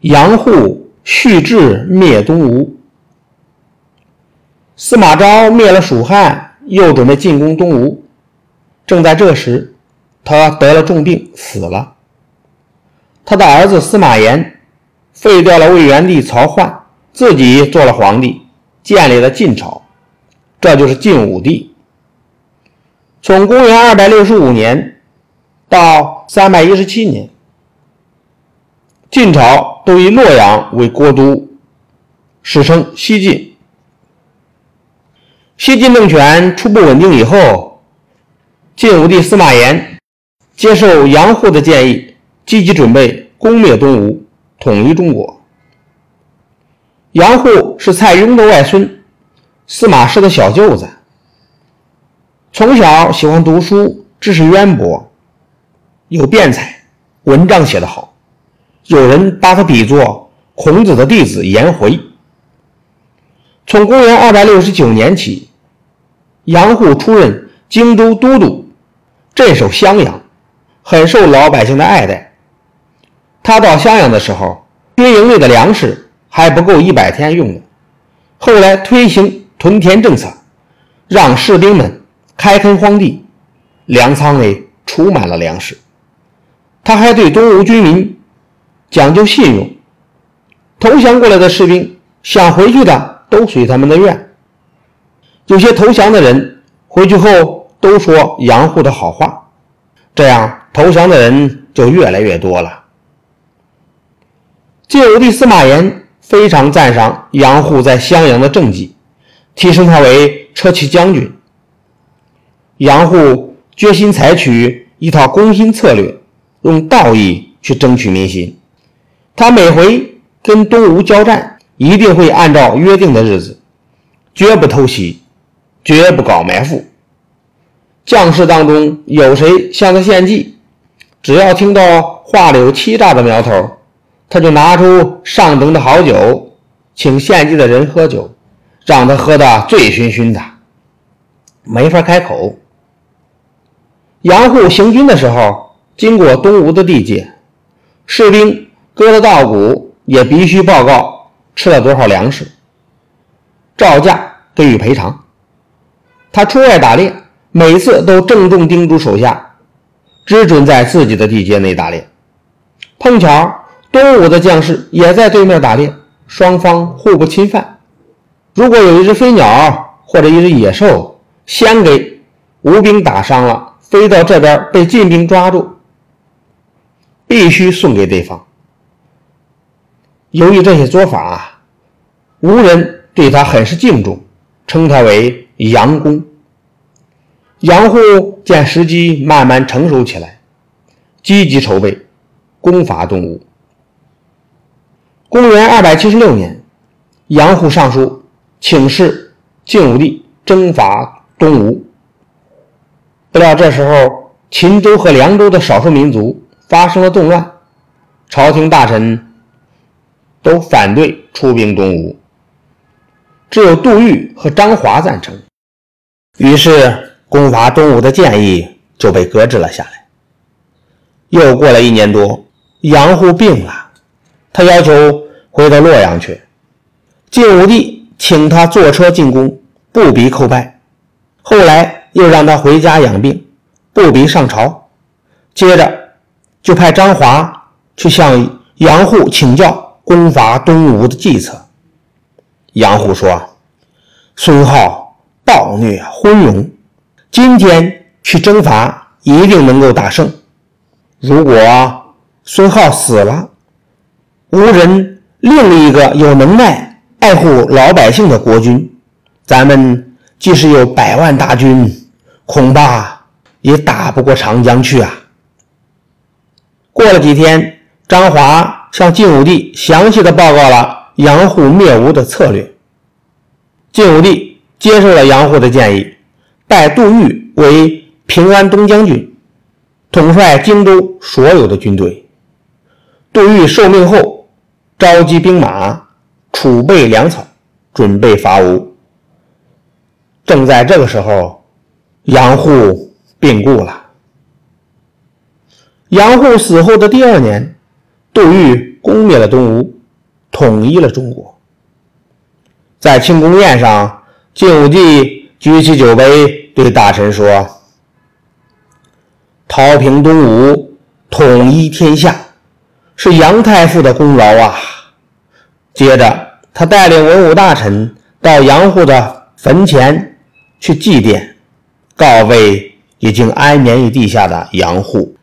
杨护续志灭东吴。司马昭灭了蜀汉，又准备进攻东吴。正在这时，他得了重病，死了。他的儿子司马炎废掉了魏元帝曹奂，自己做了皇帝，建立了晋朝，这就是晋武帝。从公元二百六十五年到三百一十七年，晋朝都以洛阳为国都，史称西晋。西晋政权初步稳定以后，晋武帝司马炎接受杨护的建议，积极准备攻灭东吴，统一中国。杨护是蔡邕的外孙，司马氏的小舅子。从小喜欢读书，知识渊博，有辩才，文章写得好。有人把他比作孔子的弟子颜回。从公元二百六十九年起，杨户出任荆州都督，镇守襄阳，很受老百姓的爱戴。他到襄阳的时候，军营内的粮食还不够一百天用的。后来推行屯田政策，让士兵们。开垦荒地，粮仓内储满了粮食。他还对东吴军民讲究信用，投降过来的士兵想回去的都随他们的愿。有些投降的人回去后都说杨护的好话，这样投降的人就越来越多了。晋武帝司马炎非常赞赏杨护在襄阳的政绩，提升他为车骑将军。杨护决心采取一套攻心策略，用道义去争取民心。他每回跟东吴交战，一定会按照约定的日子，绝不偷袭，绝不搞埋伏。将士当中有谁向他献计，只要听到话里有欺诈的苗头，他就拿出上等的好酒，请献计的人喝酒，让他喝得醉醺醺的，没法开口。杨护行军的时候，经过东吴的地界，士兵割了稻谷，也必须报告吃了多少粮食，照价给予赔偿。他出外打猎，每次都郑重叮嘱手下，只准在自己的地界内打猎。碰巧东吴的将士也在对面打猎，双方互不侵犯。如果有一只飞鸟或者一只野兽，先给吴兵打伤了。飞到这边被晋兵抓住，必须送给对方。由于这些做法啊，吴人对他很是敬重，称他为杨公。杨护见时机慢慢成熟起来，积极筹备攻伐东吴。公元二百七十六年，杨护上书请示晋武帝征伐东吴。不料这时候，秦州和凉州的少数民族发生了动乱，朝廷大臣都反对出兵东吴，只有杜预和张华赞成。于是，攻伐东吴的建议就被搁置了下来。又过了一年多，杨护病了，他要求回到洛阳去。晋武帝请他坐车进宫，不必叩拜。后来。又让他回家养病，不必上朝。接着就派张华去向杨护请教攻伐东吴的计策。杨虎说：“孙浩暴虐昏庸，今天去征伐一定能够打胜。如果孙浩死了，无人另一个有能耐爱护老百姓的国君，咱们即使有百万大军。”恐怕也打不过长江去啊！过了几天，张华向晋武帝详细的报告了杨护灭吴的策略。晋武帝接受了杨护的建议，拜杜预为平安东将军，统帅荆州所有的军队。杜预受命后，召集兵马，储备粮草，准备伐吴。正在这个时候。杨护病故了。杨护死后的第二年，杜预攻灭了东吴，统一了中国。在庆功宴上，晋武帝举起酒杯，对大臣说：“讨平东吴，统一天下，是杨太傅的功劳啊！”接着，他带领文武大臣到杨户的坟前去祭奠，告慰已经安眠于地下的杨户。